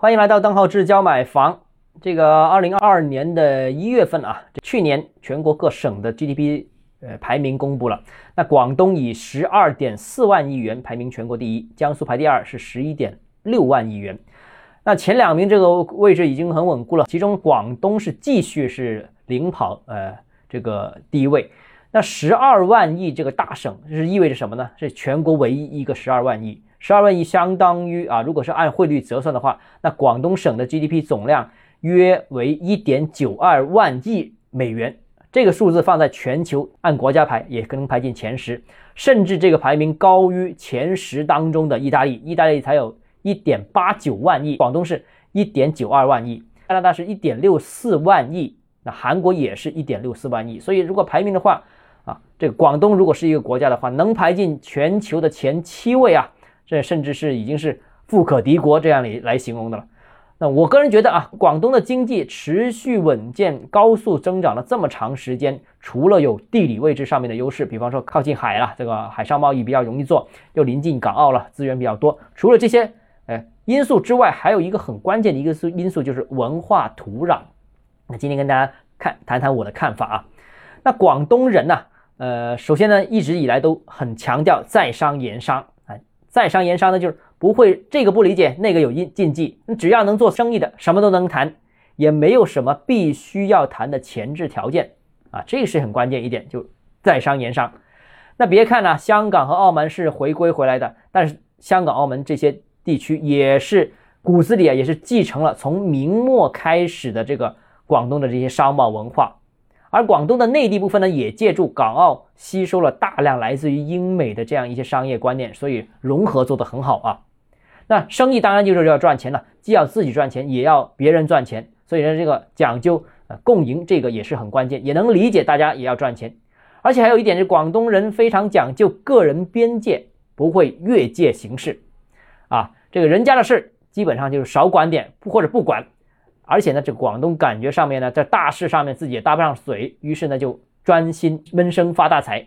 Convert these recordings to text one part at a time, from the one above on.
欢迎来到邓浩志教买房。这个二零二二年的一月份啊，这去年全国各省的 GDP 呃排名公布了。那广东以十二点四万亿元排名全国第一，江苏排第二是十一点六万亿元。那前两名这个位置已经很稳固了，其中广东是继续是领跑呃这个第一位。那十二万亿这个大省是意味着什么呢？是全国唯一一个十二万亿。十二万亿相当于啊，如果是按汇率折算的话，那广东省的 GDP 总量约为一点九二万亿美元。这个数字放在全球按国家排，也可能排进前十，甚至这个排名高于前十当中的意大利。意大利才有一点八九万亿，广东是一点九二万亿，加拿大是一点六四万亿，那韩国也是一点六四万亿。所以如果排名的话啊，这个广东如果是一个国家的话，能排进全球的前七位啊。这甚至是已经是富可敌国这样来来形容的了。那我个人觉得啊，广东的经济持续稳健、高速增长了这么长时间，除了有地理位置上面的优势，比方说靠近海了，这个海上贸易比较容易做，又临近港澳了，资源比较多。除了这些哎因素之外，还有一个很关键的一个素因素就是文化土壤。那今天跟大家看谈谈我的看法啊。那广东人呢，呃，首先呢，一直以来都很强调在商言商。在商言商呢，就是不会这个不理解，那个有禁禁忌。你只要能做生意的，什么都能谈，也没有什么必须要谈的前置条件啊，这是很关键一点，就在商言商。那别看呢，香港和澳门是回归回来的，但是香港、澳门这些地区也是骨子里啊，也是继承了从明末开始的这个广东的这些商贸文化。而广东的内地部分呢，也借助港澳吸收了大量来自于英美的这样一些商业观念，所以融合做得很好啊。那生意当然就是要赚钱了，既要自己赚钱，也要别人赚钱，所以呢，这个讲究呃共赢，这个也是很关键，也能理解大家也要赚钱。而且还有一点是，广东人非常讲究个人边界，不会越界行事啊，这个人家的事基本上就是少管点，或者不管。而且呢，这广东感觉上面呢，在大事上面自己也搭不上嘴，于是呢就专心闷声发大财。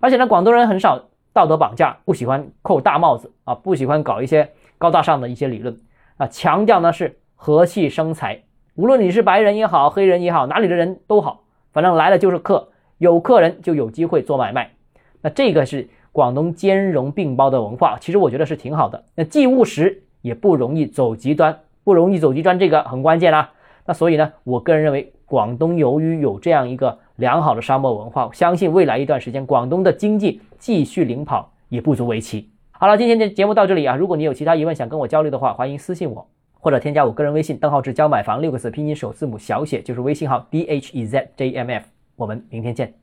而且呢，广东人很少道德绑架，不喜欢扣大帽子啊，不喜欢搞一些高大上的一些理论啊，强调呢是和气生财。无论你是白人也好，黑人也好，哪里的人都好，反正来了就是客，有客人就有机会做买卖。那这个是广东兼容并包的文化，其实我觉得是挺好的。那既务实，也不容易走极端。不容易走极端，这个很关键啦。那所以呢，我个人认为，广东由于有这样一个良好的沙漠文化，相信未来一段时间，广东的经济继续领跑也不足为奇。好了，今天的节目到这里啊，如果你有其他疑问想跟我交流的话，欢迎私信我，或者添加我个人微信，邓浩志教买房六个字拼音首字母小写就是微信号 d h e z j m f。我们明天见。